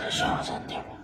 再小声点吧。